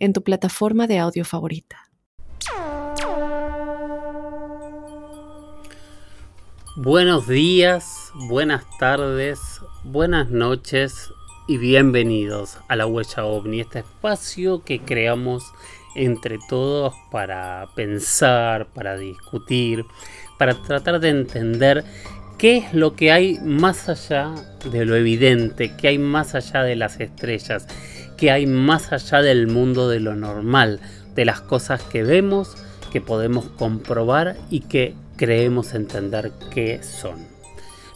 en tu plataforma de audio favorita. Buenos días, buenas tardes, buenas noches y bienvenidos a la Huella OVNI, este espacio que creamos entre todos para pensar, para discutir, para tratar de entender qué es lo que hay más allá de lo evidente, qué hay más allá de las estrellas, qué hay más allá del mundo de lo normal, de las cosas que vemos, que podemos comprobar y que creemos entender qué son.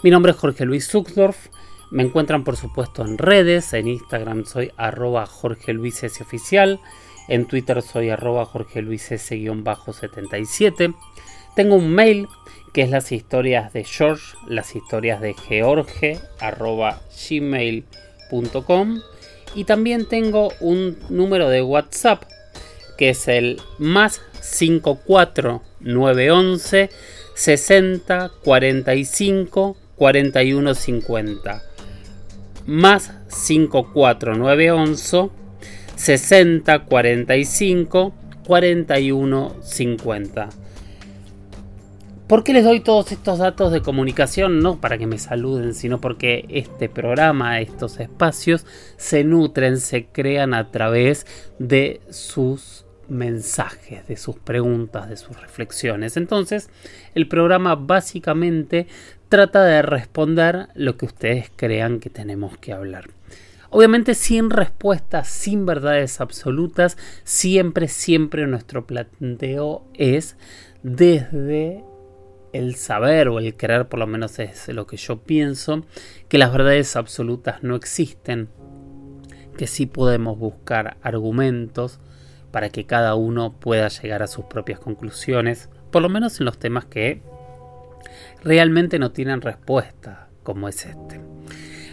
Mi nombre es Jorge Luis Zuckdorf. Me encuentran por supuesto en redes, en Instagram soy arroba Jorge Luis S. Oficial, en Twitter soy arroba Jorge Luis S-77. Tengo un mail que es las historias de George, las historias de George, arroba gmail.com. Y también tengo un número de WhatsApp que es el más 54911 60 45 41 50 más 54911 60 45 41 50 ¿Por qué les doy todos estos datos de comunicación? No para que me saluden, sino porque este programa, estos espacios, se nutren, se crean a través de sus mensajes, de sus preguntas, de sus reflexiones. Entonces, el programa básicamente trata de responder lo que ustedes crean que tenemos que hablar. Obviamente sin respuestas, sin verdades absolutas, siempre, siempre nuestro planteo es desde el saber o el querer, por lo menos es lo que yo pienso, que las verdades absolutas no existen, que sí podemos buscar argumentos para que cada uno pueda llegar a sus propias conclusiones, por lo menos en los temas que realmente no tienen respuesta, como es este.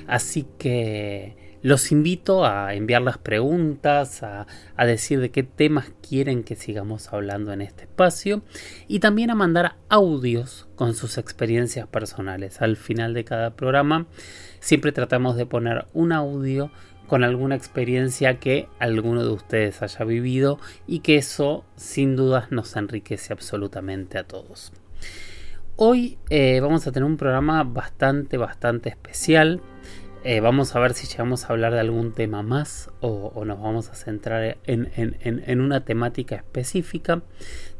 Así que los invito a enviar las preguntas, a, decir de qué temas quieren que sigamos hablando en este espacio y también a mandar audios con sus experiencias personales. Al final de cada programa siempre tratamos de poner un audio con alguna experiencia que alguno de ustedes haya vivido y que eso sin dudas nos enriquece absolutamente a todos. Hoy eh, vamos a tener un programa bastante, bastante especial. Eh, vamos a ver si llegamos a hablar de algún tema más o, nos vamos a centrar en, una temática específica.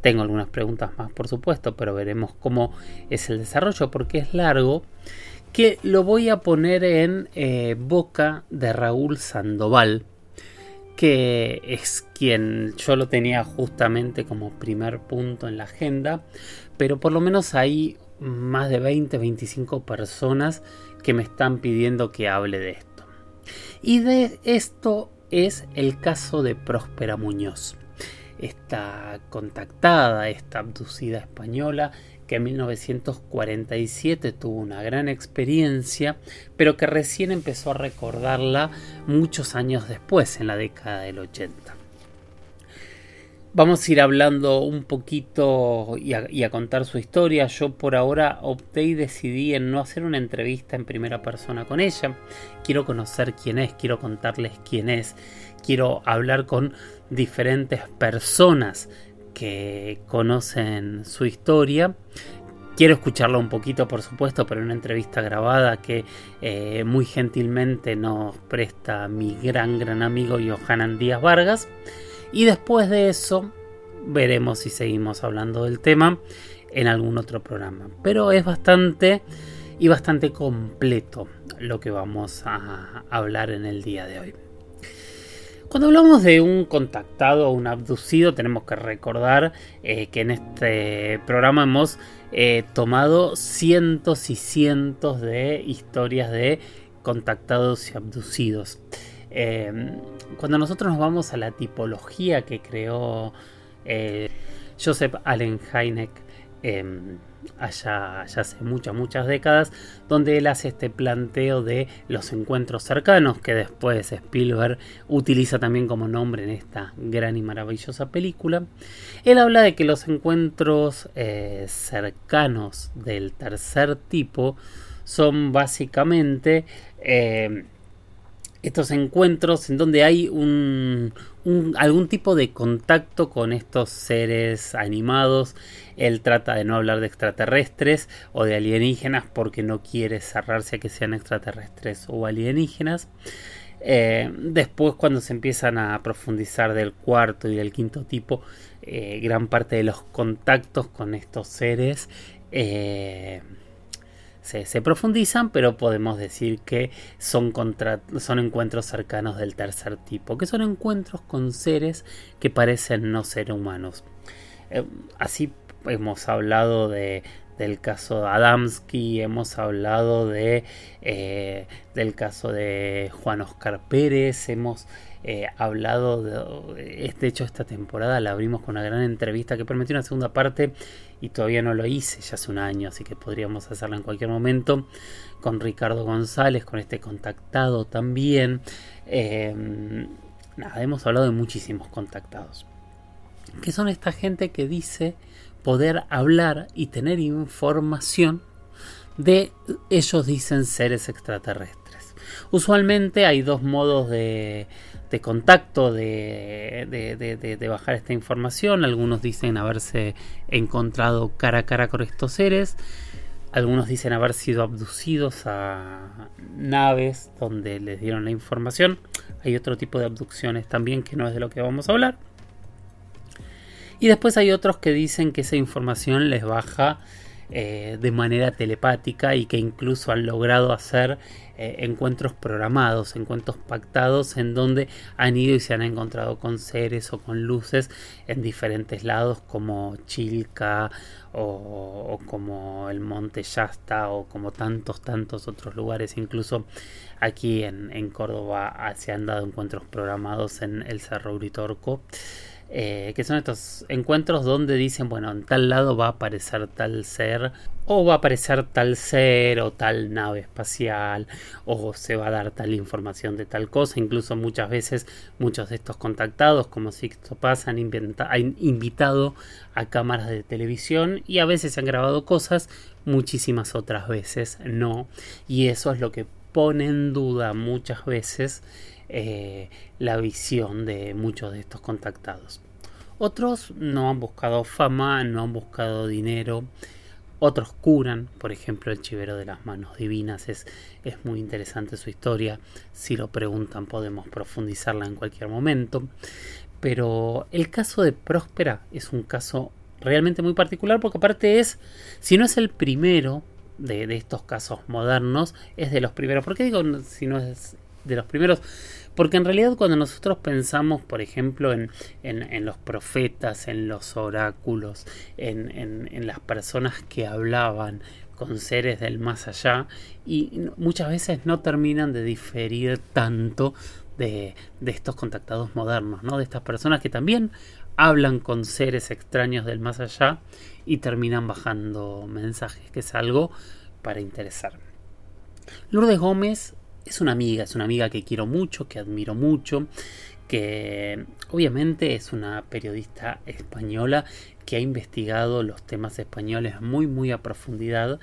Tengo algunas preguntas más, por supuesto, pero veremos cómo es el desarrollo porque es largo. Que lo voy a poner en eh, boca de Raúl Sandoval, que es quien yo lo tenía justamente como primer punto en la agenda, pero por lo menos hay más de 20, 25 personas que me están pidiendo que hable de esto. Y de esto es el caso de Próspera Muñoz, esta contactada, esta abducida española que en 1947 tuvo una gran experiencia, pero que recién empezó a recordarla muchos años después, en la década del 80. Vamos a ir hablando un poquito y a, contar su historia. Yo por ahora opté y decidí en no hacer una entrevista en primera persona con ella. Quiero conocer quién es, quiero contarles quién es, quiero hablar con diferentes personas que conocen su historia. Quiero escucharla un poquito, por supuesto, pero una entrevista grabada que eh, muy gentilmente nos presta mi gran, gran amigo Johanan Díaz Vargas. Y después de eso veremos si seguimos hablando del tema en algún otro programa. Pero es bastante y bastante completo lo que vamos a hablar en el día de hoy. Cuando hablamos de un contactado o un abducido, tenemos que recordar eh, que en este programa hemos eh, tomado cientos y cientos de historias de contactados y abducidos. Em, cuando nosotros nos vamos a la tipología que creó eh, Joseph Allen Hynek, em, allá, hace muchas, muchas décadas, donde él hace este planteo de los encuentros cercanos, que después Spielberg utiliza también como nombre en esta gran y maravillosa película. Él habla de que los encuentros eh, cercanos del tercer tipo son básicamente eh, estos encuentros en donde hay un, algún tipo de contacto con estos seres animados. Él trata de no hablar de extraterrestres o de alienígenas porque no quiere cerrarse a que sean extraterrestres o alienígenas. Eh, después cuando se empiezan a profundizar del cuarto y del quinto tipo, eh, gran parte de los contactos con estos seres eh, se, profundizan, pero podemos decir que son, son encuentros cercanos del tercer tipo, que son encuentros con seres que parecen no ser humanos. Eh, así hemos hablado de, del caso de Adamski, hemos hablado de, eh, del caso de Juan Oscar Pérez, hemos eh, hablado de, de hecho esta temporada la abrimos con una gran entrevista que permitió una segunda parte y todavía no lo hice, ya hace un año, así que podríamos hacerlo en cualquier momento con Ricardo González, con este contactado también. Em, nada, hemos hablado de muchísimos contactados. Que son esta gente que dice poder hablar y tener información de ellos dicen seres extraterrestres. Usualmente hay dos modos de, contacto, de, de, bajar esta información. Algunos dicen haberse encontrado cara a cara con estos seres. Algunos dicen haber sido abducidos a naves donde les dieron la información. Hay otro tipo de abducciones también que no es de lo que vamos a hablar. Y después hay otros que dicen que esa información les baja eh, de manera telepática y que incluso han logrado hacer eh, encuentros programados, encuentros pactados en donde han ido y se han encontrado con seres o con luces en diferentes lados como Chilca o, como el Monte Yasta o como tantos, tantos otros lugares, incluso aquí en, en Córdoba se han dado encuentros programados en el Cerro Uritorco. Eh, que son estos encuentros donde dicen, bueno, en tal lado va a aparecer tal ser, o va a aparecer tal ser, o tal nave espacial, o se va a dar tal información de tal cosa. Incluso muchas veces muchos de estos contactados, como Sixto Paz, han, han invitado a cámaras de televisión y a veces han grabado cosas, muchísimas otras veces no. Y eso es lo que pone en duda muchas veces eh, la visión de muchos de estos contactados. Otros no han buscado fama, no han buscado dinero. Otros curan, por ejemplo, el chivero de las manos divinas es, es muy interesante su historia. Si lo preguntan podemos profundizarla en cualquier momento. Pero el caso de Próspera es un caso realmente muy particular porque aparte es, si no es el primero de, de estos casos modernos, es de los primeros. ¿Por qué digo si no es de los primeros? Porque en realidad cuando nosotros pensamos, por ejemplo, en, los profetas, en los oráculos, en, las personas que hablaban con seres del más allá, y muchas veces no terminan de diferir tanto de, de estos contactados modernos, ¿no? De estas personas que también hablan con seres extraños del más allá y terminan bajando mensajes, que es algo para interesar. Lourdes Gómez es una amiga, es una amiga que quiero mucho, que admiro mucho, que obviamente es una periodista española que ha investigado los temas españoles muy muy a profundidad.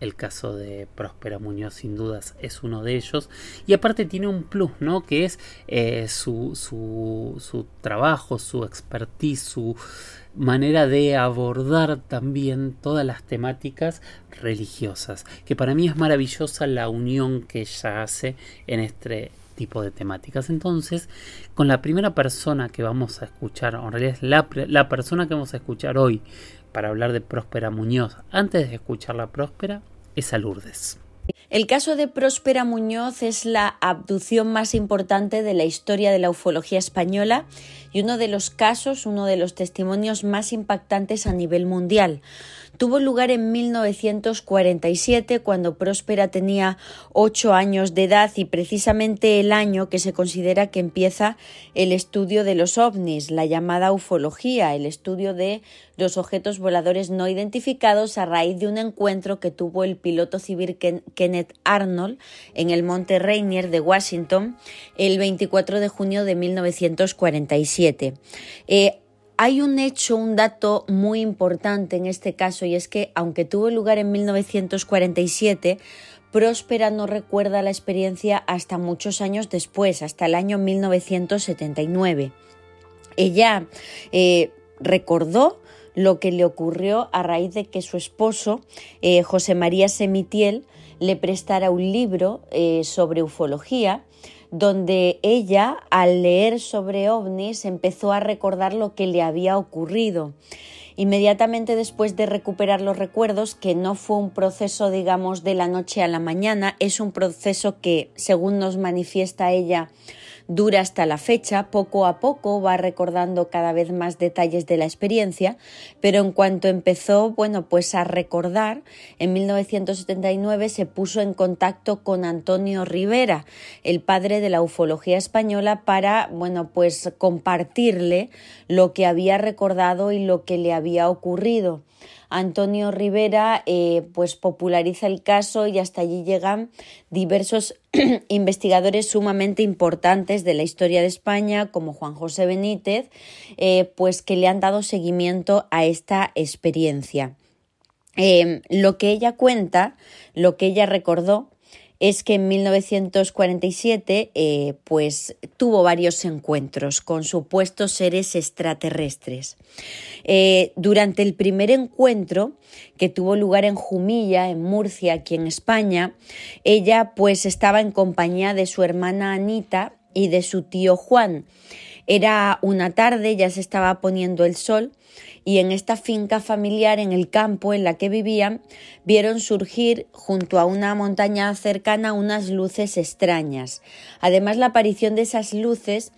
El caso de Próspera Muñoz sin dudas es uno de ellos. Y aparte tiene un plus, ¿no? Que es eh, su, su, su trabajo, su expertise, su manera de abordar también todas las temáticas religiosas, que para mí es maravillosa la unión que ella hace en este tipo de temáticas. Entonces, con la primera persona que vamos a escuchar, en realidad es la, la persona que vamos a escuchar hoy para hablar de Próspera Muñoz, antes de escuchar la Próspera, es a Lourdes. El caso de Próspera Muñoz es la abducción más importante de la historia de la ufología española y uno de los casos, uno de los testimonios más impactantes a nivel mundial. Tuvo lugar en 1947 cuando Próspera tenía ocho años de edad y precisamente el año que se considera que empieza el estudio de los ovnis, la llamada ufología, el estudio de los objetos voladores no identificados a raíz de un encuentro que tuvo el piloto civil Kenneth Arnold en el Monte Rainier de Washington el 24 de junio de 1947. Eh, hay un hecho, un dato muy importante en este caso y es que aunque tuvo lugar en 1947, Próspera no recuerda la experiencia hasta muchos años después, hasta el año 1979. Ella eh, recordó lo que le ocurrió a raíz de que su esposo, eh, José María Semitiel, le prestara un libro eh, sobre ufología donde ella, al leer sobre ovnis, empezó a recordar lo que le había ocurrido. Inmediatamente después de recuperar los recuerdos, que no fue un proceso, digamos, de la noche a la mañana, es un proceso que, según nos manifiesta ella, dura hasta la fecha, poco a poco va recordando cada vez más detalles de la experiencia, pero en cuanto empezó, bueno, pues a recordar, en 1979 se puso en contacto con Antonio Rivera, el padre de la ufología española, para, bueno, pues compartirle lo que había recordado y lo que le había ocurrido. Antonio Rivera eh, pues populariza el caso y hasta allí llegan diversos investigadores sumamente importantes de la historia de España como Juan José Benítez eh, pues que le han dado seguimiento a esta experiencia. Eh, lo que ella cuenta, lo que ella recordó, es que en 1947 eh, pues tuvo varios encuentros con supuestos seres extraterrestres. Eh, durante el primer encuentro que tuvo lugar en Jumilla, en Murcia, aquí en España, ella pues estaba en compañía de su hermana Anita y de su tío Juan. Era una tarde, ya se estaba poniendo el sol y en esta finca familiar en el campo en la que vivían vieron surgir junto a una montaña cercana unas luces extrañas. Además la aparición de esas luces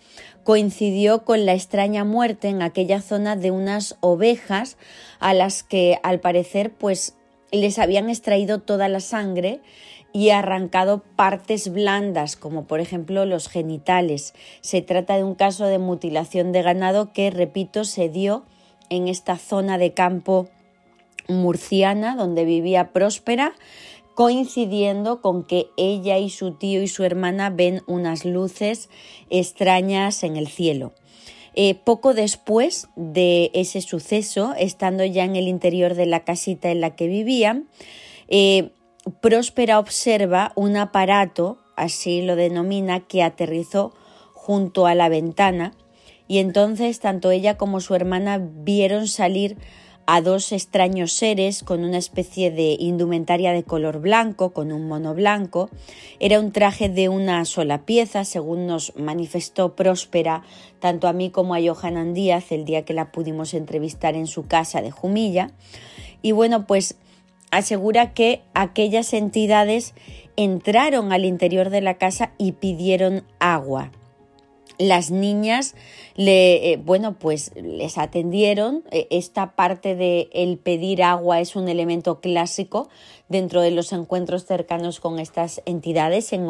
coincidió con la extraña muerte en aquella zona de unas ovejas a las que al parecer pues les habían extraído toda la sangre y arrancado partes blandas, como por ejemplo los genitales. Se trata de un caso de mutilación de ganado que, repito, se dio en esta zona de campo murciana donde vivía próspera, coincidiendo con que ella y su tío y su hermana ven unas luces extrañas en el cielo. Eh, poco después de ese suceso, estando ya en el interior de la casita en la que vivían, eh, Próspera observa un aparato, así lo denomina, que aterrizó junto a la ventana y entonces tanto ella como su hermana vieron salir a dos extraños seres con una especie de indumentaria de color blanco, con un mono blanco. Era un traje de una sola pieza, según nos manifestó Próspera, tanto a mí como a Johanan Díaz, el día que la pudimos entrevistar en su casa de Jumilla. Y bueno, pues asegura que aquellas entidades entraron al interior de la casa y pidieron agua las niñas le, eh, bueno, pues les atendieron. E, esta parte de el pedir agua es un elemento clásico dentro de los encuentros cercanos con estas entidades. En,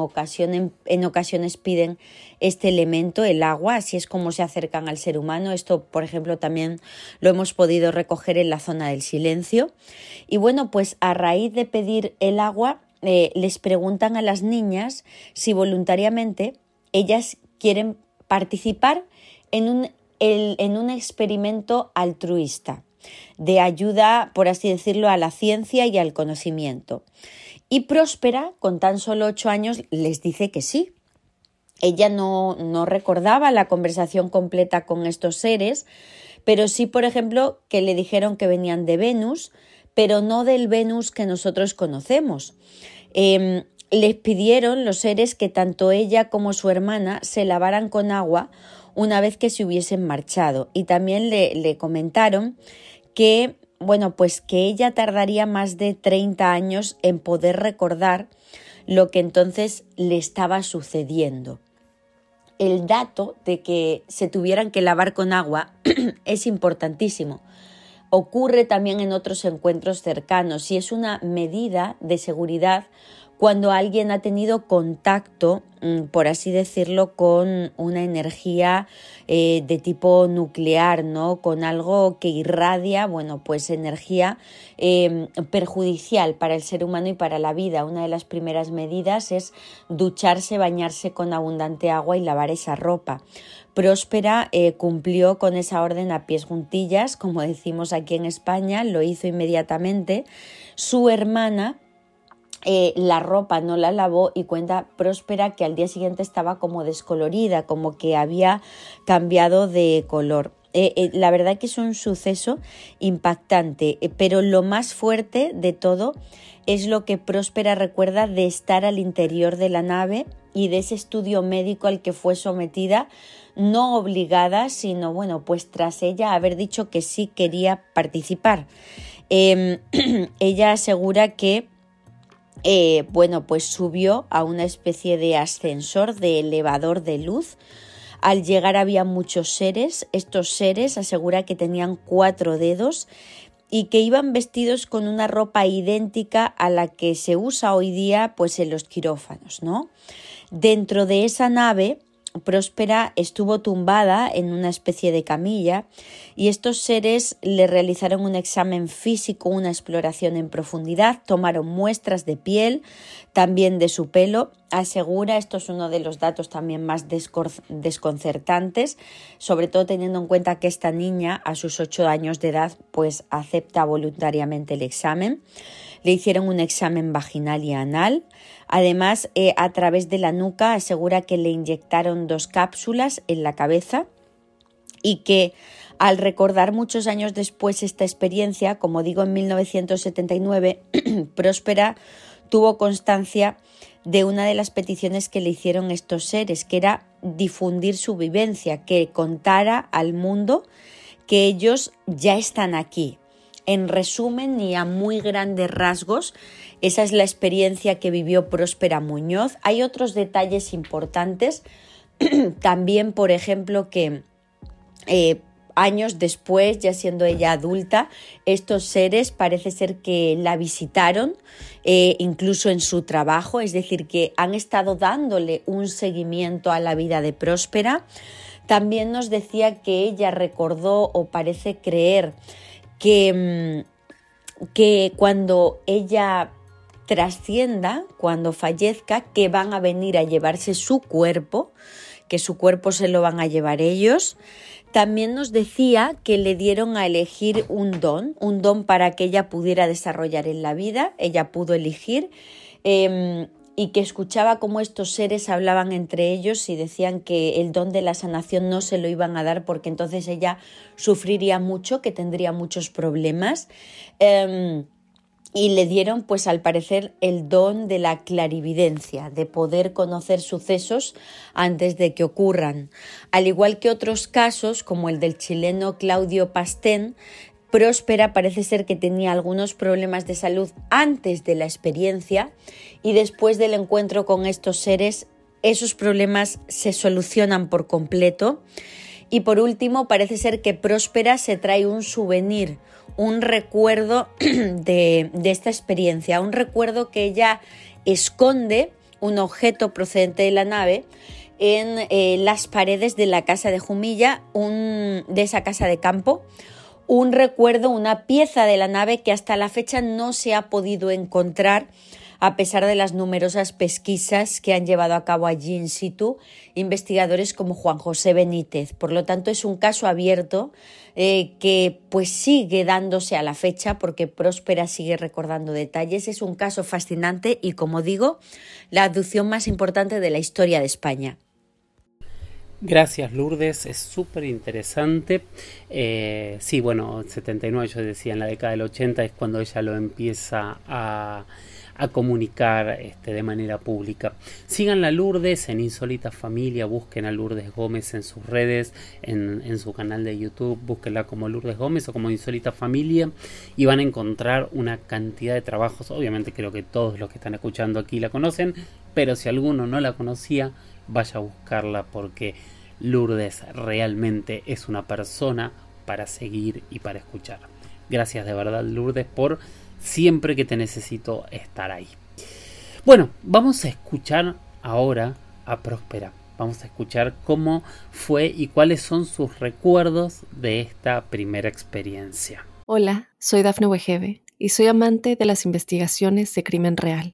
en ocasiones piden este elemento, el agua, así es como se acercan al ser humano. Esto, por ejemplo, también lo hemos podido recoger en la zona del silencio. Y bueno, pues a raíz de pedir el agua, eh, les preguntan a las niñas si voluntariamente ellas quieren participar en un, en un experimento altruista de ayuda, por así decirlo, a la ciencia y al conocimiento. Y Próspera, con tan solo ocho años, les dice que sí. Ella no, no recordaba la conversación completa con estos seres, pero sí, por ejemplo, que le dijeron que venían de Venus, pero no del Venus que nosotros conocemos. Em, les pidieron los seres que tanto ella como su hermana se lavaran con agua una vez que se hubiesen marchado y también le, le comentaron que bueno pues que ella tardaría más de 30 años en poder recordar lo que entonces le estaba sucediendo. El dato de que se tuvieran que lavar con agua es importantísimo ocurre también en otros encuentros cercanos y es una medida de seguridad cuando alguien ha tenido contacto, mm, por así decirlo, con una energía eh, de tipo nuclear, ¿no? Con algo que irradia, bueno, pues energía em, perjudicial para el ser humano y para la vida. Una de las primeras medidas es ducharse, bañarse con abundante agua y lavar esa ropa. Próspera eh, cumplió con esa orden a pies juntillas, como decimos aquí en España, lo hizo inmediatamente. Su hermana eh, la ropa no la lavó y cuenta Próspera que al día siguiente estaba como descolorida, como que había cambiado de color. Eh, eh, la verdad que es un suceso impactante, pero lo más fuerte de todo es lo que Próspera recuerda de estar al interior de la nave y de ese estudio médico al que fue sometida, no obligada, sino bueno, pues tras ella haber dicho que sí quería participar. Em, ella asegura que eh, bueno, pues subió a una especie de ascensor, de elevador de luz. Al llegar había muchos seres. Estos seres asegura que tenían cuatro dedos y que iban vestidos con una ropa idéntica a la que se usa hoy día pues en los quirófanos, ¿no? Dentro de esa nave Próspera estuvo tumbada en una especie de camilla y estos seres le realizaron un examen físico, una exploración en profundidad, tomaron muestras de piel, también de su pelo. Asegura, esto es uno de los datos también más desconcertantes, sobre todo teniendo en cuenta que esta niña a sus ocho años de edad pues acepta voluntariamente el examen. Le hicieron un examen vaginal y anal. Además, eh, a través de la nuca asegura que le inyectaron dos cápsulas en la cabeza y que al recordar muchos años después esta experiencia, como digo, en 1979, Próspera tuvo constancia de una de las peticiones que le hicieron estos seres, que era difundir su vivencia, que contara al mundo que ellos ya están aquí, en resumen y a muy grandes rasgos, esa es la experiencia que vivió Próspera Muñoz. Hay otros detalles importantes. También, por ejemplo, que eh, años después, ya siendo ella adulta, estos seres parece ser que la visitaron, eh, incluso en su trabajo, es decir, que han estado dándole un seguimiento a la vida de Próspera. También nos decía que ella recordó o parece creer que, mm, que cuando ella trascienda, cuando fallezca, que van a venir a llevarse su cuerpo, que su cuerpo se lo van a llevar ellos. También nos decía que le dieron a elegir un don, un don para que ella pudiera desarrollar en la vida, ella pudo elegir. Em, y que escuchaba cómo estos seres hablaban entre ellos y decían que el don de la sanación no se lo iban a dar porque entonces ella sufriría mucho, que tendría muchos problemas. Em, y le dieron, pues al parecer, el don de la clarividencia, de poder conocer sucesos antes de que ocurran. Al igual que otros casos, como el del chileno Claudio Pastén, Próspera parece ser que tenía algunos problemas de salud antes de la experiencia y después del encuentro con estos seres esos problemas se solucionan por completo. Y por último, parece ser que Próspera se trae un souvenir, un recuerdo de, esta experiencia, un recuerdo que ella esconde, un objeto procedente de la nave, en eh, las paredes de la casa de Jumilla, un, de esa casa de campo, un recuerdo, una pieza de la nave que hasta la fecha no se ha podido encontrar a pesar de las numerosas pesquisas que han llevado a cabo allí in situ investigadores como Juan José Benítez. Por lo tanto, es un caso abierto eh, que pues sigue dándose a la fecha porque Próspera sigue recordando detalles. Es un caso fascinante y, como digo, la abducción más importante de la historia de España. Gracias Lourdes, es súper interesante. Eh, sí, bueno, 79 yo decía, en la década del 80 es cuando ella lo empieza a, comunicar este, de manera pública. Sigan a Lourdes en Insólita Familia, busquen a Lourdes Gómez en sus redes, en, en, su canal de YouTube, búsquenla como Lourdes Gómez o como Insólita Familia y van a encontrar una cantidad de trabajos. Obviamente creo que todos los que están escuchando aquí la conocen, pero si alguno no la conocía, vaya a buscarla porque Lourdes realmente es una persona para seguir y para escuchar. Gracias de verdad Lourdes por siempre que te necesito estar ahí. Bueno, vamos a escuchar ahora a Próspera. Vamos a escuchar cómo fue y cuáles son sus recuerdos de esta primera experiencia. Hola, soy Dafne Wegebe y soy amante de las investigaciones de crimen real.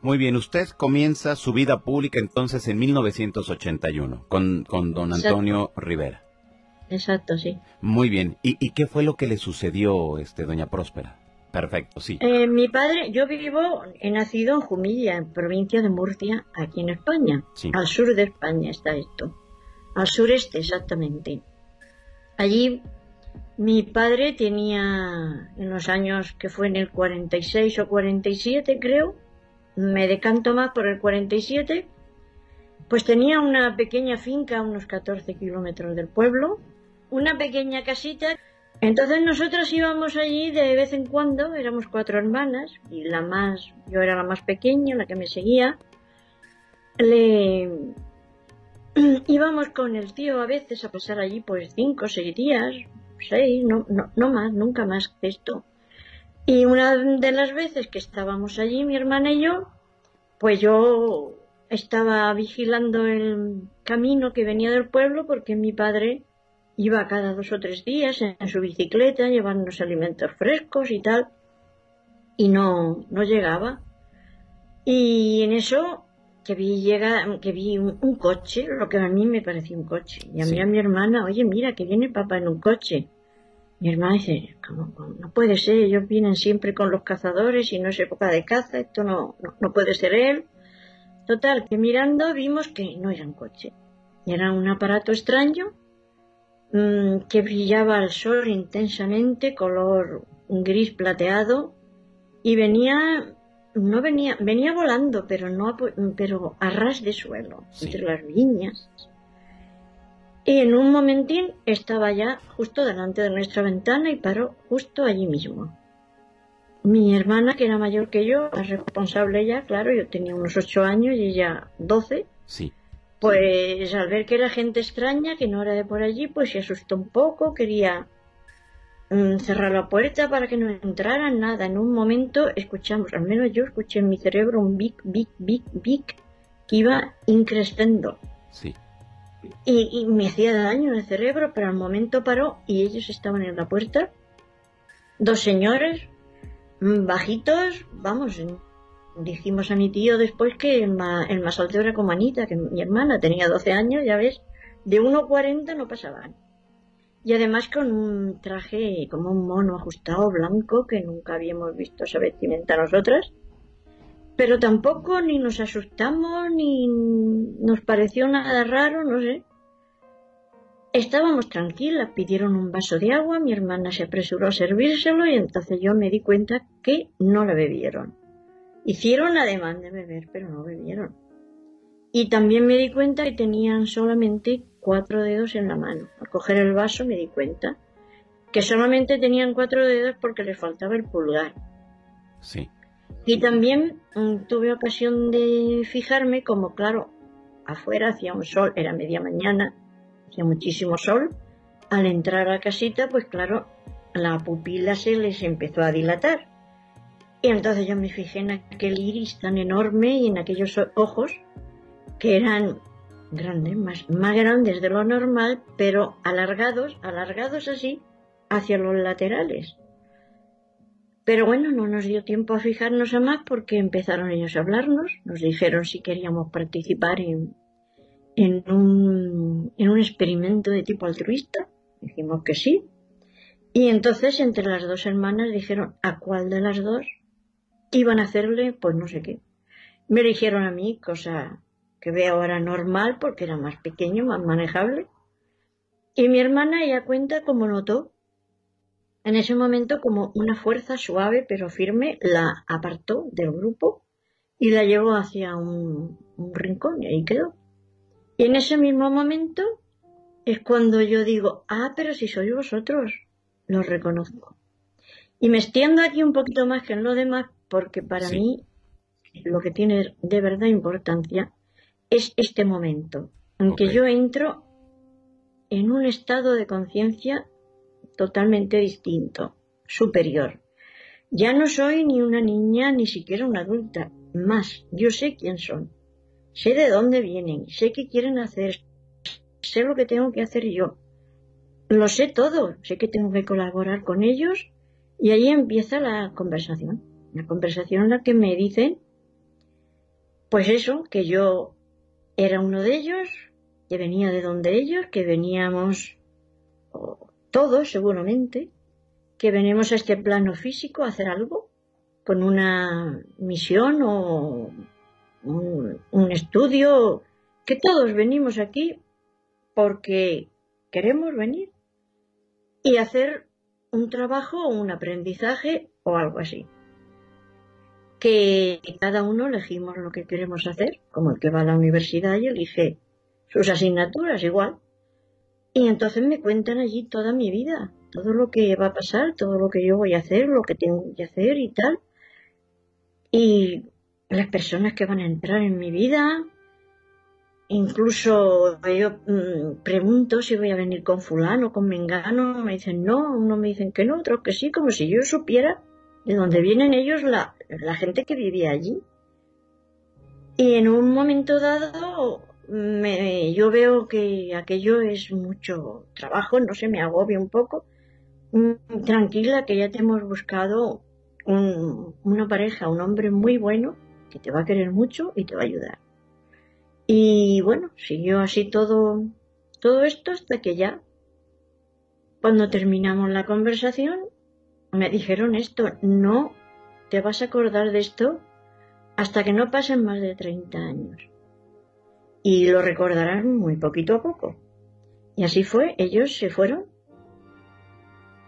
Muy bien, usted comienza su vida pública entonces en 1981 con, con don Antonio Rivera. Exacto, sí. Muy bien. ¿Y, qué fue lo que le sucedió, este, doña Próspera? Perfecto, sí. Eh, mi padre, yo vivo, he nacido en Jumilla, en provincia de Murcia, aquí en España. Al sur de España está esto. Al sureste, exactamente. Allí mi padre tenía, en los años que fue en el 46 o 47, creo, me decanto más por el 47, pues tenía una pequeña finca a unos 14 kilómetros del pueblo, una pequeña casita. Entonces nosotros íbamos allí de vez en cuando, éramos cuatro hermanas, y la más, yo era la más pequeña, la que me seguía. Le íbamos con el tío a veces a pasar allí pues cinco seis días, seis, no, no, no más, nunca más que esto. Y una de las veces que estábamos allí, mi hermana y yo, pues yo estaba vigilando el camino que venía del pueblo porque mi padre iba cada dos o tres días en su bicicleta llevando alimentos frescos y tal y no, no llegaba. Y en eso que vi llega, que vi un, coche, lo que a mí me pareció un coche. Y a mí a mi hermana, oye, mira que viene papá en un coche. Mi hermana dice, no puede ser, ellos vienen siempre con los cazadores y no es época de caza, esto no, no, puede ser él. Total, que mirando vimos que no era un coche, era un aparato extraño mm, que brillaba al sol intensamente, color gris plateado, y venía, no venía, venía volando, pero no, pero a ras de suelo, entre las viñas. Y en un momentín estaba ya justo delante de nuestra ventana y paró justo allí mismo. Mi hermana, que era mayor que yo, la responsable ya, claro, yo tenía unos ocho años y ella doce. Sí. Pues al ver que era gente extraña, que no era de por allí, pues se asustó un poco, quería mm, cerrar la puerta para que no entraran nada. En un momento escuchamos, al menos yo escuché en mi cerebro un big, big, big, big que iba increciendo. Sí y, me hacía daño en el cerebro, pero al momento paró y ellos estaban en la puerta. Dos señores, mm, bajitos, vamos, dijimos a mi tío después que el más, el alto era como Anita, que mi hermana tenía 12 años, ya ves, de 1,40 no pasaban. Y además con un traje como un mono ajustado blanco que nunca habíamos visto esa vestimenta nosotras pero tampoco ni nos asustamos ni nos pareció nada raro, no sé. Estábamos tranquilas, pidieron un vaso de agua, mi hermana se apresuró a servírselo y entonces yo me di cuenta que no la bebieron. Hicieron ademán de beber, pero no bebieron. Y también me di cuenta que tenían solamente cuatro dedos en la mano. Al coger el vaso me di cuenta que solamente tenían cuatro dedos porque les faltaba el pulgar. Sí. Y también mm, tuve ocasión de fijarme como, claro, afuera hacía un sol, era media mañana, hacía muchísimo sol. Al entrar a casita, pues claro, la pupila se les empezó a dilatar. Y entonces yo me fijé en aquel iris tan enorme y en aquellos ojos que eran grandes, más, más grandes de lo normal, pero alargados, alargados así, hacia los laterales. Pero bueno, no nos dio tiempo a fijarnos a más porque empezaron ellos a hablarnos, nos dijeron si queríamos participar en, en, un, en un experimento de tipo altruista. Dijimos que sí. Y entonces entre las dos hermanas dijeron a cuál de las dos iban a hacerle, pues no sé qué. Me dijeron a mí, cosa que veo ahora normal porque era más pequeño, más manejable. Y mi hermana ya cuenta como notó En ese momento, como una fuerza suave pero firme, la apartó del grupo y la llevó hacia un, rincón y ahí quedó. Y en ese mismo momento es cuando yo digo, ah, pero si sois vosotros, lo reconozco. Y me extiendo aquí un poquito más que en lo demás, porque para mí lo que tiene de verdad importancia es este momento, en que yo entro en un estado de conciencia totalmente distinto, superior. Ya no soy ni una niña ni siquiera una adulta, más, yo sé quién son, sé de dónde vienen, sé qué quieren hacer, sé lo que tengo que hacer yo, lo sé todo, sé que tengo que colaborar con ellos y ahí empieza la conversación, la conversación en la que me dicen, pues eso, que yo era uno de ellos, que venía de donde ellos, que veníamos todos seguramente, que venimos a este plano físico a hacer algo, con una misión o un, estudio, que todos venimos aquí porque queremos venir y hacer un trabajo o un aprendizaje o algo así. Que cada uno elegimos lo que queremos hacer, como el que va a la universidad y elige sus asignaturas igual. Y entonces me cuentan allí toda mi vida, todo lo que va a pasar, todo lo que yo voy a hacer, lo que tengo que hacer y tal. Y las personas que van a entrar en mi vida, incluso yo mm, pregunto si voy a venir con fulano, con mengano, me dicen no, uno me dicen que no, otros que sí, como si yo supiera de dónde vienen ellos, la, la gente que vivía allí. Y en un momento dado me, yo veo que aquello es mucho trabajo, no sé, me agobia un poco. Mm, tranquila, que ya te hemos buscado una pareja, un hombre muy bueno, que te va a querer mucho y te va a ayudar. Y bueno, siguió así todo, todo esto hasta que ya, cuando terminamos la conversación, me dijeron esto, no te vas a acordar de esto hasta que no pasen más de 30 años y lo recordarán muy poquito a poco. Y así fue, ellos se fueron,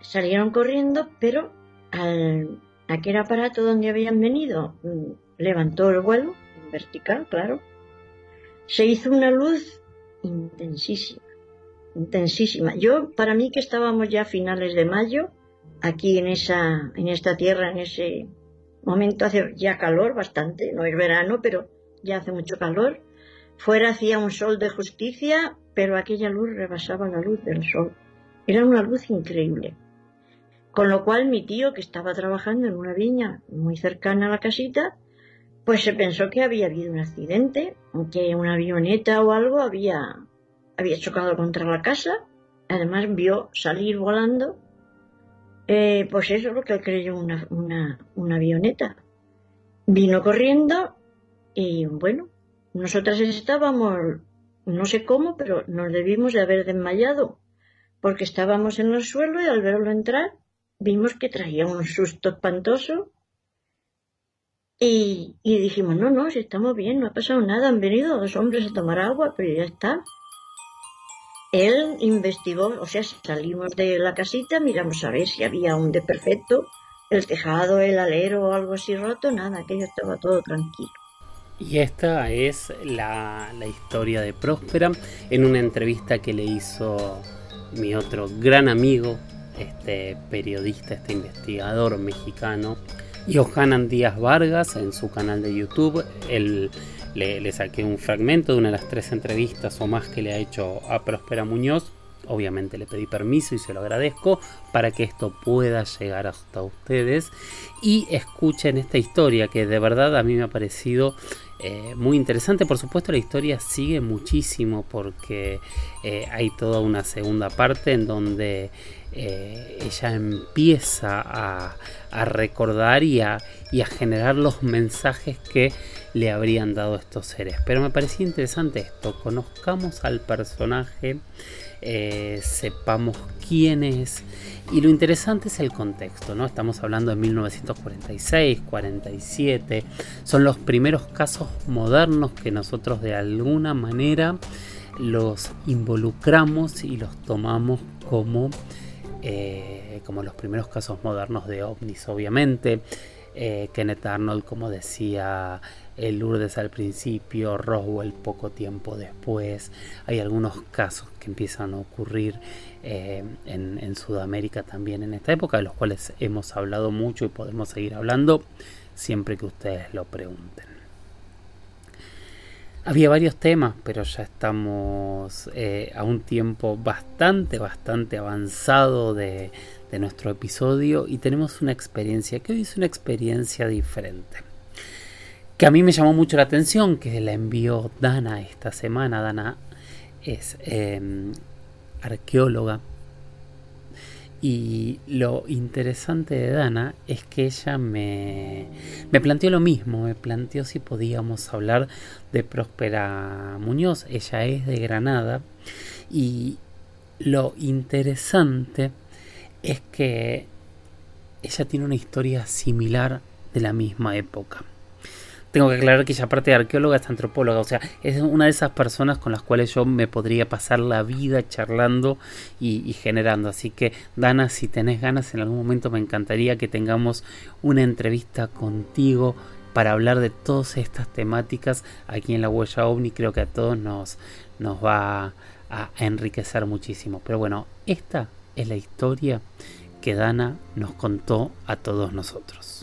salieron corriendo, pero al aquel aparato donde habían venido mm, levantó el vuelo, vertical, claro, se hizo una luz intensísima, intensísima. Yo, para mí que estábamos ya a finales de mayo, aquí en esa, en esta tierra, en ese momento hace ya calor bastante, no es verano, pero ya hace mucho calor, Fuera hacía un sol de justicia, pero aquella luz rebasaba la luz del sol. Era una luz increíble. Con lo cual mi tío, que estaba trabajando en una viña muy cercana a la casita, pues se pensó que había habido un accidente, que una avioneta o algo había, había chocado contra la casa. Además vio salir volando, eh, pues eso es lo que él creyó una, una, una avioneta. Vino corriendo y bueno, nosotras estábamos, no sé cómo, pero nos debimos de haber desmayado, porque estábamos en el suelo y al verlo entrar vimos que traía un susto espantoso y, dijimos, no, no, si estamos bien, no ha pasado nada, han venido dos hombres a tomar agua, pero ya está. Él investigó, o sea, salimos de la casita, miramos a ver si había un desperfecto, el tejado, el alero o algo así roto, nada, aquello estaba todo tranquilo. Y esta es la, historia de Próspera en una entrevista que le hizo mi otro gran amigo, este periodista, este investigador mexicano, Johanan Díaz Vargas, en su canal de YouTube. Él, le, le saqué un fragmento de una de las tres entrevistas o más que le ha hecho a Próspera Muñoz obviamente le pedí permiso y se lo agradezco para que esto pueda llegar hasta ustedes y escuchen esta historia que de verdad a mí me ha parecido eh, muy interesante. Por supuesto la historia sigue muchísimo porque eh, hay toda una segunda parte en donde eh, ella empieza a, recordar y a, generar los mensajes que le habrían dado estos seres. Pero me parecía interesante esto, conozcamos al personaje eh, sepamos quién es. Y lo interesante es el contexto, ¿no? Estamos hablando de 1946, 47. Son los primeros casos modernos que nosotros de alguna manera los involucramos y los tomamos como eh, como los primeros casos modernos de ovnis, obviamente. Eh, Kenneth Arnold, como decía el Lourdes al principio, Roswell poco tiempo después. Hay algunos casos que empiezan a ocurrir eh, en, en, Sudamérica también en esta época, de los cuales hemos hablado mucho y podemos seguir hablando siempre que ustedes lo pregunten. Había varios temas, pero ya estamos eh, a un tiempo bastante, bastante avanzado de, nuestro episodio y tenemos una experiencia que hoy es una experiencia diferente que a mí me llamó mucho la atención, que la envió Dana esta semana. Dana es em, arqueóloga. Y lo interesante de Dana es que ella me, me planteó lo mismo, me planteó si podíamos hablar de Próspera Muñoz. Ella es de Granada y lo interesante es que ella tiene una historia similar de la misma época tengo que aclarar que ella aparte de arqueóloga es antropóloga, o sea, es una de esas personas con las cuales yo me podría pasar la vida charlando y, generando. Así que, Dana, si tenés ganas, en algún momento me encantaría que tengamos una entrevista contigo para hablar de todas estas temáticas aquí en la huella ovni. Creo que a todos nos, nos va a enriquecer muchísimo. Pero bueno, esta es la historia que Dana nos contó a todos nosotros.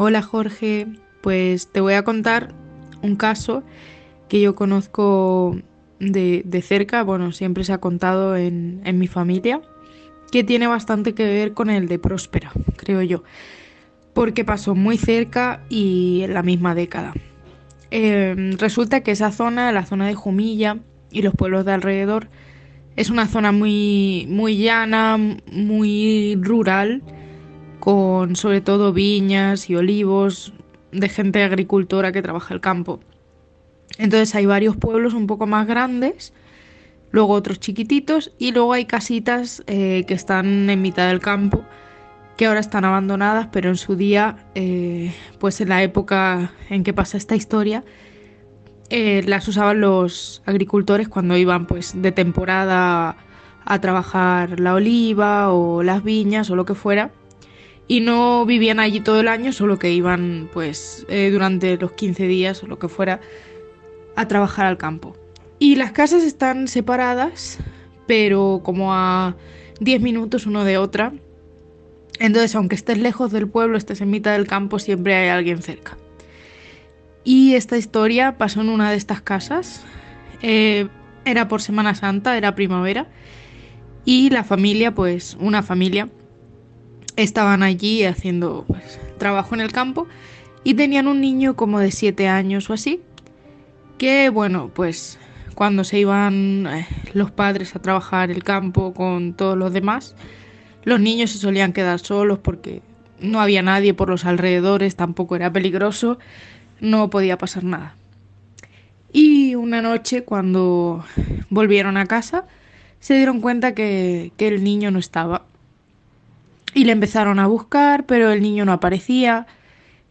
Hola Jorge, pues te voy a contar un caso que yo conozco de, cerca, bueno, siempre se ha contado en, mi familia, que tiene bastante que ver con el de Próspera, creo yo, porque pasó muy cerca y en la misma década. Em, resulta que esa zona, la zona de Jumilla y los pueblos de alrededor, es una zona muy, muy llana, muy rural, con sobre todo viñas y olivos de gente agricultora que trabaja el campo. Entonces hay varios pueblos un poco más grandes, luego otros chiquititos y luego hay casitas eh, que están en mitad del campo que ahora están abandonadas, pero en su día, eh, pues en la época en que pasa esta historia, eh, las usaban los agricultores cuando iban pues de temporada a trabajar la oliva o las viñas o lo que fuera y no vivían allí todo el año, solo que iban pues eh, durante los 15 días o lo que fuera a trabajar al campo. Y las casas están separadas, pero como a 10 minutos uno de otra. Entonces, aunque estés lejos del pueblo, estés en mitad del campo, siempre hay alguien cerca. Y esta historia pasó en una de estas casas. Eh, era por Semana Santa, era primavera. Y la familia, pues una familia, estaban allí haciendo pues, trabajo en el campo y tenían un niño como de 7 años o así, que bueno, pues cuando se iban eh, los padres a trabajar el campo con todos los demás, los niños se solían quedar solos porque no había nadie por los alrededores, tampoco era peligroso, no podía pasar nada. Y una noche cuando volvieron a casa, se dieron cuenta que, que el niño no estaba y le empezaron a buscar, pero el niño no aparecía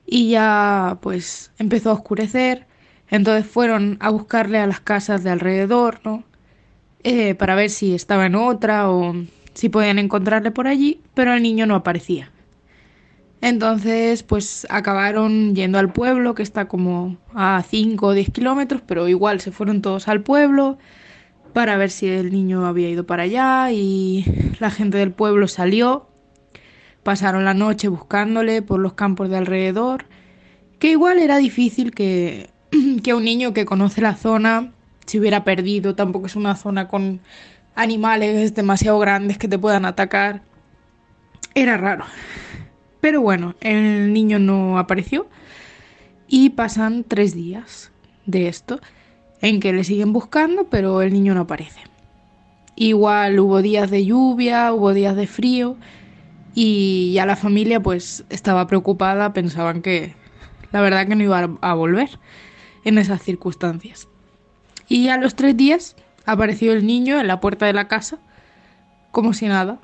y ya pues empezó a oscurecer. Entonces fueron a buscarle a las casas de alrededor, ¿no? Eh, para ver si estaba en otra o si podían encontrarle por allí, pero el niño no aparecía. Entonces, pues acabaron yendo al pueblo, que está como a 5 o 10 kilómetros, pero igual se fueron todos al pueblo para ver si el niño había ido para allá y la gente del pueblo salió Pasaron la noche buscándole por los campos de alrededor, que igual era difícil que, que un niño que conoce la zona se hubiera perdido, tampoco es una zona con animales demasiado grandes que te puedan atacar. Era raro. Pero bueno, el niño no apareció y pasan tres días de esto en que le siguen buscando, pero el niño no aparece. Igual hubo días de lluvia, hubo días de frío y ya la familia pues estaba preocupada, pensaban que la verdad que no iba a volver en esas circunstancias. Y a los tres días apareció el niño en la puerta de la casa, como si nada.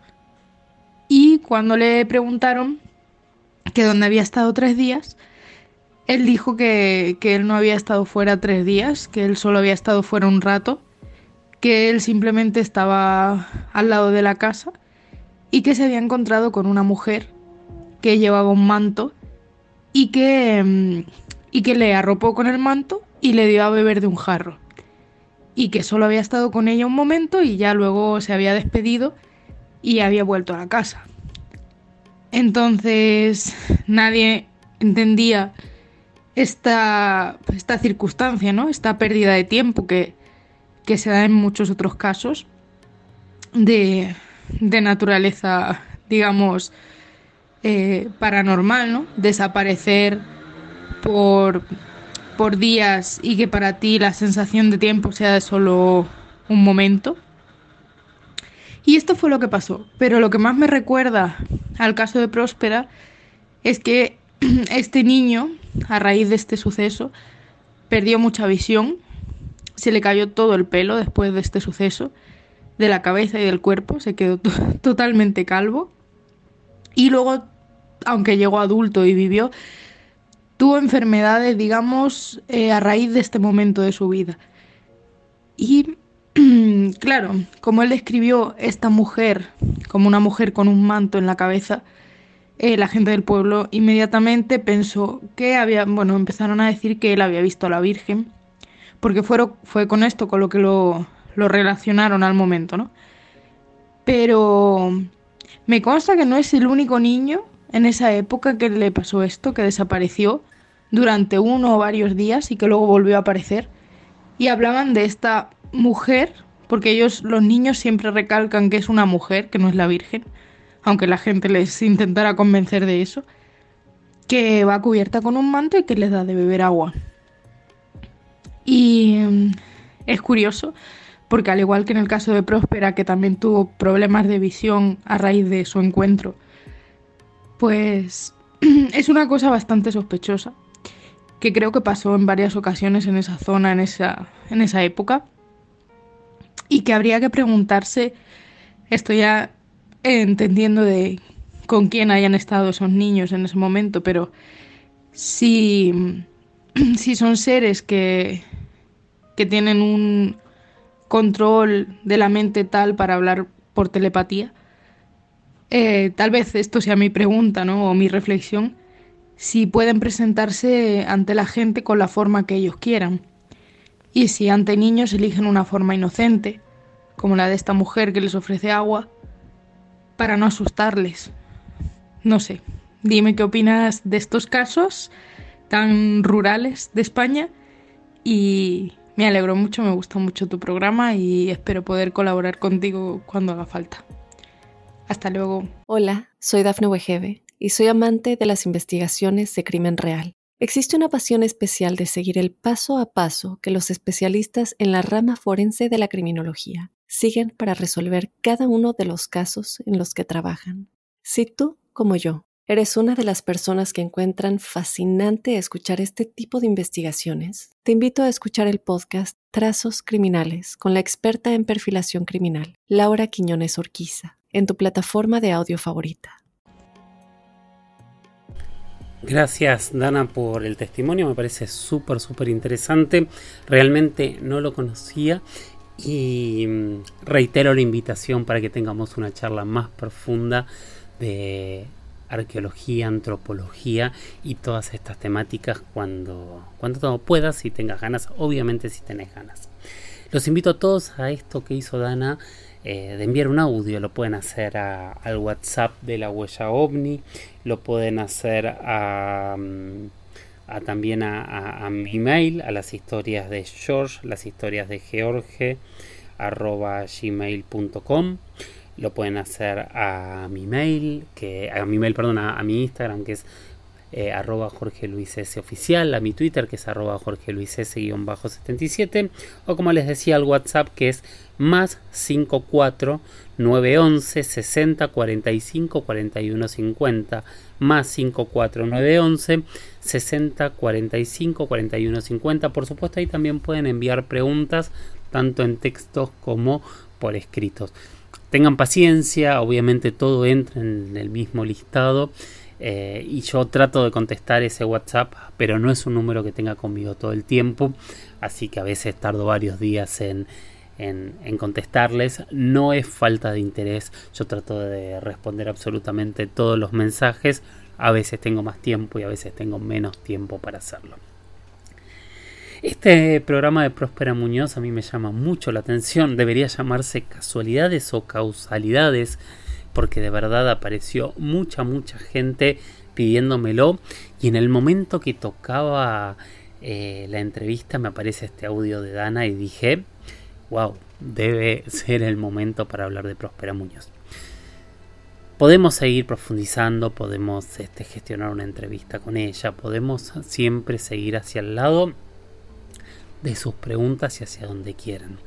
Y cuando le preguntaron que dónde había estado tres días, él dijo que, que él no había estado fuera tres días, que él solo había estado fuera un rato que él simplemente estaba al lado de la casa y que se había encontrado con una mujer que llevaba un manto y que, mm, y que le arropó con el manto y le dio a beber de un jarro. Y que solo había estado con ella un momento y ya luego se había despedido y había vuelto a la casa. Entonces nadie entendía esta, esta circunstancia, ¿no? Esta pérdida de tiempo que, que se da en muchos otros casos de, de naturaleza, digamos, eh, paranormal, ¿no? Desaparecer por, por días y que para ti la sensación de tiempo sea de solo un momento. Y esto fue lo que pasó. Pero lo que más me recuerda al caso de Próspera es que este niño, a raíz de este suceso, perdió mucha visión, se le cayó todo el pelo después de este suceso, de la cabeza y del cuerpo, se quedó totalmente calvo. Y luego, aunque llegó adulto y vivió, tuvo enfermedades, digamos, eh, a raíz de este momento de su vida. Y claro, como él describió esta mujer como una mujer con un manto en la cabeza, eh, la gente del pueblo inmediatamente pensó que había, bueno, empezaron a decir que él había visto a la Virgen, porque fue con esto con lo que lo, lo relacionaron al momento, ¿no? Pero me consta que no es el único niño en esa época que le pasó esto, que desapareció durante uno o varios días y que luego volvió a aparecer. Y hablaban de esta mujer, porque ellos, los niños, siempre recalcan que es una mujer, que no es la Virgen, aunque la gente les intentara convencer de eso, que va cubierta con un manto y que les da de beber agua. Y mm, es curioso porque al igual que en el caso de Próspera, que también tuvo problemas de visión a raíz de su encuentro, pues es una cosa bastante sospechosa, que creo que pasó en varias ocasiones en esa zona, en esa, en esa época, y que habría que preguntarse, estoy ya entendiendo de con quién hayan estado esos niños en ese momento, pero si, si son seres que, que tienen un, control de la mente tal para hablar por telepatía? Eh, tal vez esto sea mi pregunta, ¿no? O mi reflexión. Si pueden presentarse ante la gente con la forma que ellos quieran. Y si ante niños eligen una forma inocente, como la de esta mujer que les ofrece agua, para no asustarles. No sé. Dime qué opinas de estos casos tan rurales de España y me alegro mucho, me gusta mucho tu programa y espero poder colaborar contigo cuando haga falta. Hasta luego. Hola, soy Dafne Wegebe y soy amante de las investigaciones de crimen real. Existe una pasión especial de seguir el paso a paso que los especialistas en la rama forense de la criminología siguen para resolver cada uno de los casos en los que trabajan. Si tú, como yo, ¿Eres una de las personas que encuentran fascinante escuchar este tipo de investigaciones? Te invito a escuchar el podcast Trazos Criminales con la experta en perfilación criminal, Laura Quiñones Orquiza, en tu plataforma de audio favorita. Gracias Dana por el testimonio, me parece súper, súper interesante. Realmente no lo conocía y mm, reitero la invitación para que tengamos una charla más profunda de arqueología, antropología y todas estas temáticas cuando, cuando puedas, y tengas ganas, obviamente si tenés ganas. Los invito a todos a esto que hizo Dana eh, de enviar un audio, lo pueden hacer al WhatsApp de la huella ovni, lo pueden hacer a, también a, mi mail, a las historias de George, las historias de George, arroba gmail.com lo pueden hacer a mi mail, que, a mi mail, perdón, a, mi Instagram, que es eh, arroba Jorge Luis S oficial, a mi Twitter, que es arroba Jorge Luis S guion bajo 77, o como les decía al WhatsApp, que es más 54 911 60 45 41 50 más 54 911 60 45 41 50 por supuesto ahí también pueden enviar preguntas tanto en textos como por escritos tengan paciencia, obviamente todo entra en el mismo listado. Eh, y yo trato de contestar ese WhatsApp, pero no es un número que tenga conmigo todo el tiempo, así que a veces tardo varios días en, en, en, contestarles. No es falta de interés, yo trato de responder absolutamente todos los mensajes. A veces tengo más tiempo y a veces tengo menos tiempo para hacerlo. Este programa de Próspera Muñoz a mí me llama mucho la atención. Debería llamarse casualidades o causalidades, porque de verdad apareció mucha, mucha gente pidiéndomelo. Y en el momento que tocaba eh, la entrevista me aparece este audio de Dana y dije, wow, debe ser el momento para hablar de Próspera Muñoz. Podemos seguir profundizando, podemos este, gestionar una entrevista con ella, podemos siempre seguir hacia el lado de sus preguntas y hacia donde quieran.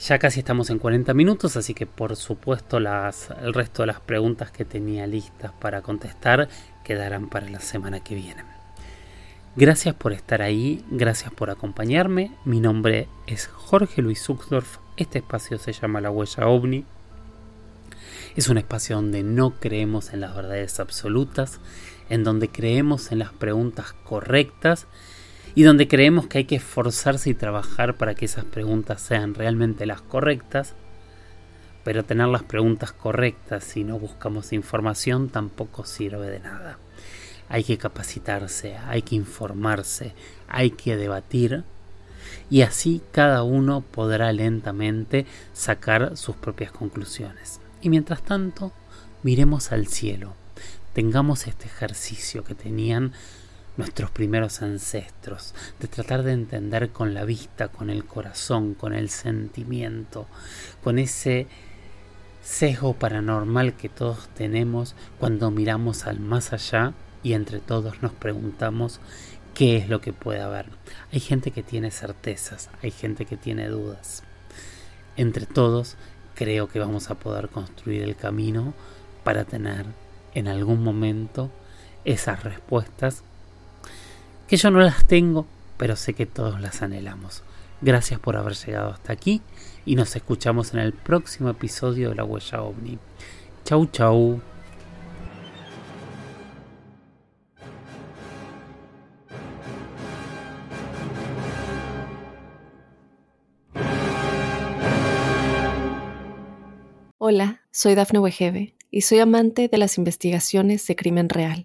Ya casi estamos en 40 minutos, así que por supuesto el resto de las preguntas que tenía listas para contestar quedarán para la semana que viene. Gracias por estar ahí, gracias por acompañarme. Mi nombre es Jorge Luis Zuxdorf. Este espacio se llama La Huella OVNI. Es un espacio donde no creemos en las verdades absolutas, en donde creemos en las preguntas correctas y donde creemos que hay que esforzarse y trabajar para que esas preguntas sean realmente las correctas, pero tener las preguntas correctas si no buscamos información tampoco sirve de nada. Hay que capacitarse, hay que informarse, hay que debatir y así cada uno podrá lentamente sacar sus propias conclusiones. Y mientras tanto, miremos al cielo, tengamos este ejercicio que tenían nuestros primeros ancestros, de tratar de entender con la vista, con el corazón, con el sentimiento, con ese sesgo paranormal que todos tenemos cuando miramos al más allá y entre todos nos preguntamos qué es lo que puede haber. Hay gente que tiene certezas, hay gente que tiene dudas. Entre todos creo que vamos a poder construir el camino para tener en algún momento esas respuestas que yo no las tengo, pero sé que todos las anhelamos. Gracias por haber llegado hasta aquí y nos escuchamos en el próximo episodio de La Huella OVNI. Chau chau. Hola, soy Dafne Wegebe y soy amante de las investigaciones de crimen real.